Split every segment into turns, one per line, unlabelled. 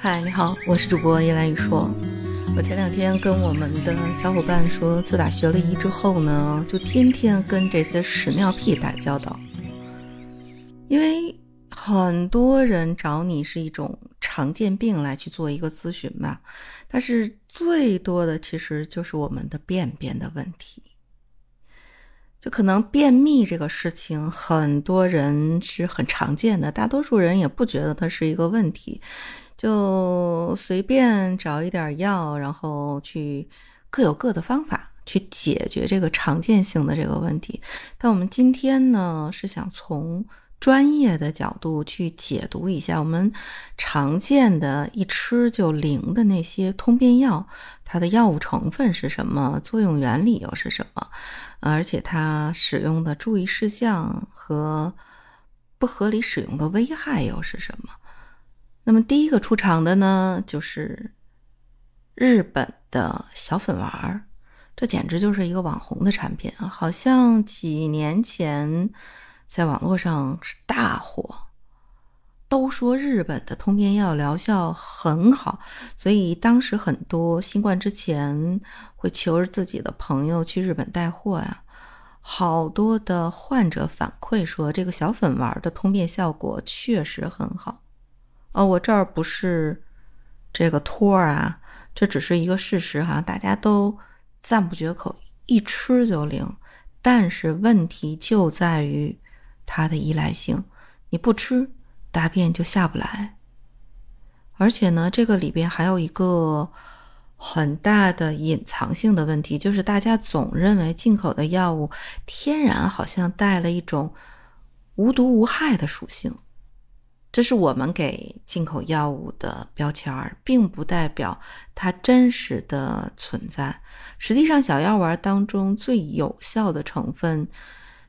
嗨，你好，我是主播叶兰雨说。我前两天跟我们的小伙伴说，自打学了医之后呢，就天天跟这些屎尿屁打交道。因为很多人找你是一种常见病来去做一个咨询嘛，但是最多的其实就是我们的便便的问题。就可能便秘这个事情，很多人是很常见的，大多数人也不觉得它是一个问题。就随便找一点药，然后去各有各的方法去解决这个常见性的这个问题。但我们今天呢，是想从专业的角度去解读一下我们常见的一吃就灵的那些通便药，它的药物成分是什么，作用原理又是什么，而且它使用的注意事项和不合理使用的危害又是什么。那么第一个出场的呢，就是日本的小粉丸儿，这简直就是一个网红的产品啊！好像几年前在网络上是大火，都说日本的通便药疗效很好，所以当时很多新冠之前会求着自己的朋友去日本带货呀。好多的患者反馈说，这个小粉丸的通便效果确实很好。哦，我这儿不是这个托儿啊，这只是一个事实哈，大家都赞不绝口，一吃就灵。但是问题就在于它的依赖性，你不吃大便就下不来。而且呢，这个里边还有一个很大的隐藏性的问题，就是大家总认为进口的药物天然好像带了一种无毒无害的属性。这是我们给进口药物的标签儿，并不代表它真实的存在。实际上，小药丸当中最有效的成分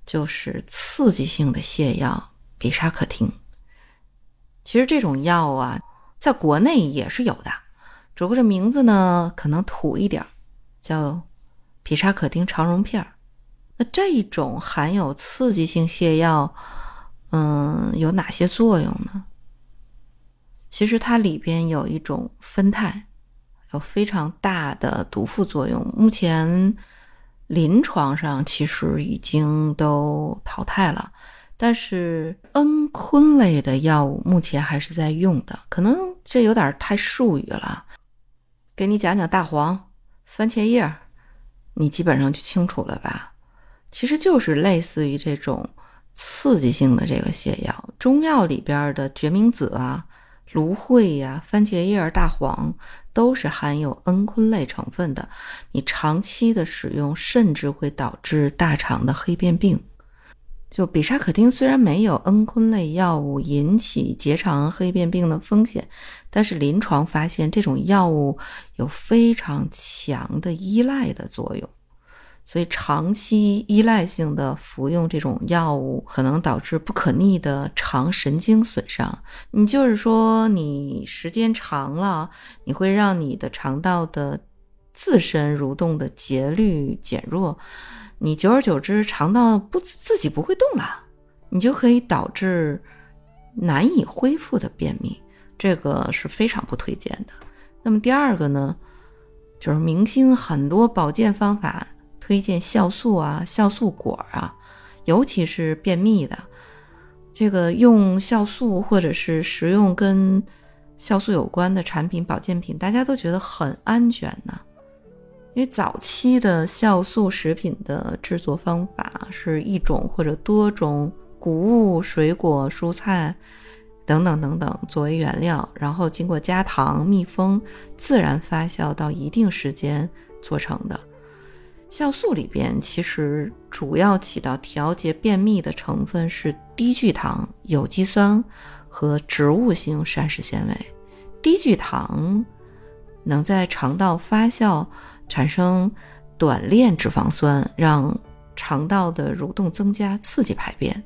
就是刺激性的泻药比沙可汀。其实这种药啊，在国内也是有的，只不过这名字呢可能土一点，叫比沙可汀肠溶片儿。那这种含有刺激性泻药。嗯，有哪些作用呢？其实它里边有一种酚酞，有非常大的毒副作用。目前临床上其实已经都淘汰了，但是蒽醌类的药物目前还是在用的。可能这有点太术语了，给你讲讲大黄、番茄叶，你基本上就清楚了吧？其实就是类似于这种。刺激性的这个泻药，中药里边的决明子啊、芦荟呀、番茄叶、大黄都是含有蒽醌类成分的。你长期的使用，甚至会导致大肠的黑变病。就比沙可汀虽然没有蒽醌类药物引起结肠黑变病的风险，但是临床发现这种药物有非常强的依赖的作用。所以，长期依赖性的服用这种药物，可能导致不可逆的肠神经损伤。你就是说，你时间长了，你会让你的肠道的自身蠕动的节律减弱，你久而久之，肠道不自己不会动了，你就可以导致难以恢复的便秘，这个是非常不推荐的。那么第二个呢，就是明星很多保健方法。推荐酵素啊，酵素果啊，尤其是便秘的，这个用酵素或者是食用跟酵素有关的产品、保健品，大家都觉得很安全呢。因为早期的酵素食品的制作方法是一种或者多种谷物、水果、蔬菜等等等等作为原料，然后经过加糖、密封、自然发酵到一定时间做成的。酵素里边其实主要起到调节便秘的成分是低聚糖、有机酸和植物性膳食纤维。低聚糖能在肠道发酵产生短链脂肪酸，让肠道的蠕动增加，刺激排便。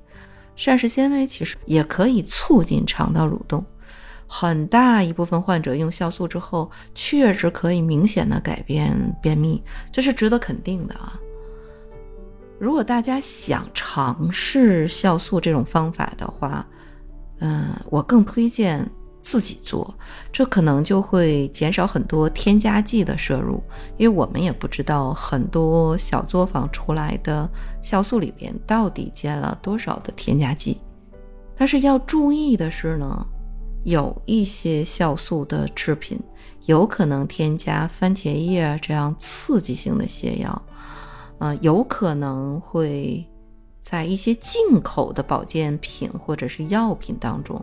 膳食纤维其实也可以促进肠道蠕动。很大一部分患者用酵素之后，确实可以明显的改变便秘，这是值得肯定的啊。如果大家想尝试酵素这种方法的话，嗯，我更推荐自己做，这可能就会减少很多添加剂的摄入，因为我们也不知道很多小作坊出来的酵素里边到底加了多少的添加剂。但是要注意的是呢，有一些酵素的制品有可能添加番茄叶这样刺激性的泻药，呃，有可能会在一些进口的保健品或者是药品当中。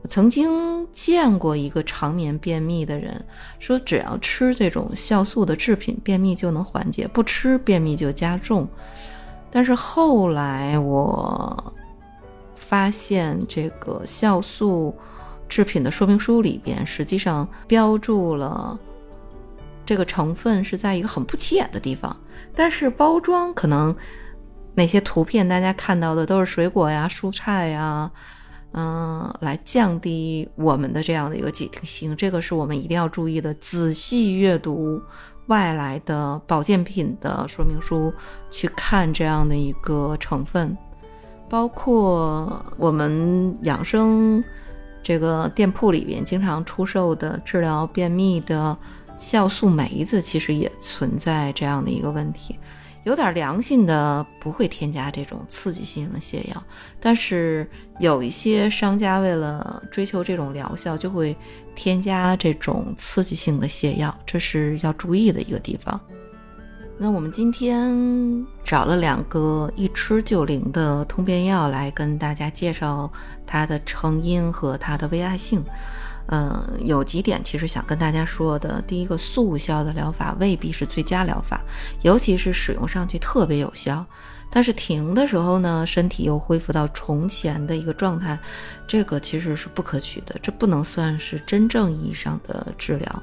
我曾经见过一个常年便秘的人说，只要吃这种酵素的制品，便秘就能缓解；不吃，便秘就加重。但是后来我发现，这个酵素制品的说明书里边，实际上标注了这个成分是在一个很不起眼的地方，但是包装可能那些图片大家看到的都是水果呀、蔬菜呀。嗯，来降低我们的这样的一个警惕性，这个是我们一定要注意的。仔细阅读外来的保健品的说明书，去看这样的一个成分，包括我们养生这个店铺里边经常出售的治疗便秘的酵素梅子，其实也存在这样的一个问题。有点良心的不会添加这种刺激性的泻药，但是有一些商家为了追求这种疗效，就会添加这种刺激性的泻药，这是要注意的一个地方。那我们今天找了两个一吃就灵的通便药来跟大家介绍它的成因和它的危害性。嗯，有几点其实想跟大家说的。第一个，速效的疗法未必是最佳疗法，尤其是使用上去特别有效，但是停的时候呢，身体又恢复到从前的一个状态，这个其实是不可取的，这不能算是真正意义上的治疗。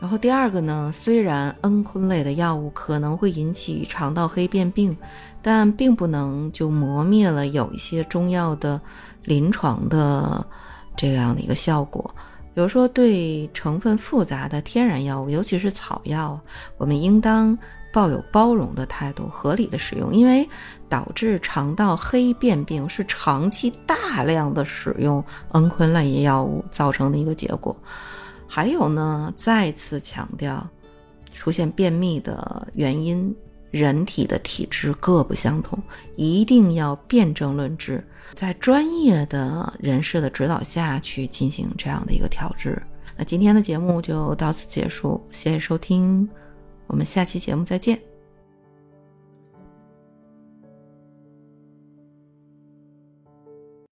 然后第二个呢，虽然恩醌类的药物可能会引起肠道黑变病，但并不能就磨灭了有一些中药的临床的。这样的一个效果，比如说对成分复杂的天然药物，尤其是草药，我们应当抱有包容的态度，合理的使用，因为导致肠道黑变病是长期大量的使用恩醌类药物造成的一个结果。还有呢，再次强调，出现便秘的原因。人体的体质各不相同，一定要辩证论治，在专业的人士的指导下去进行这样的一个调治。那今天的节目就到此结束，谢谢收听，我们下期节目再见。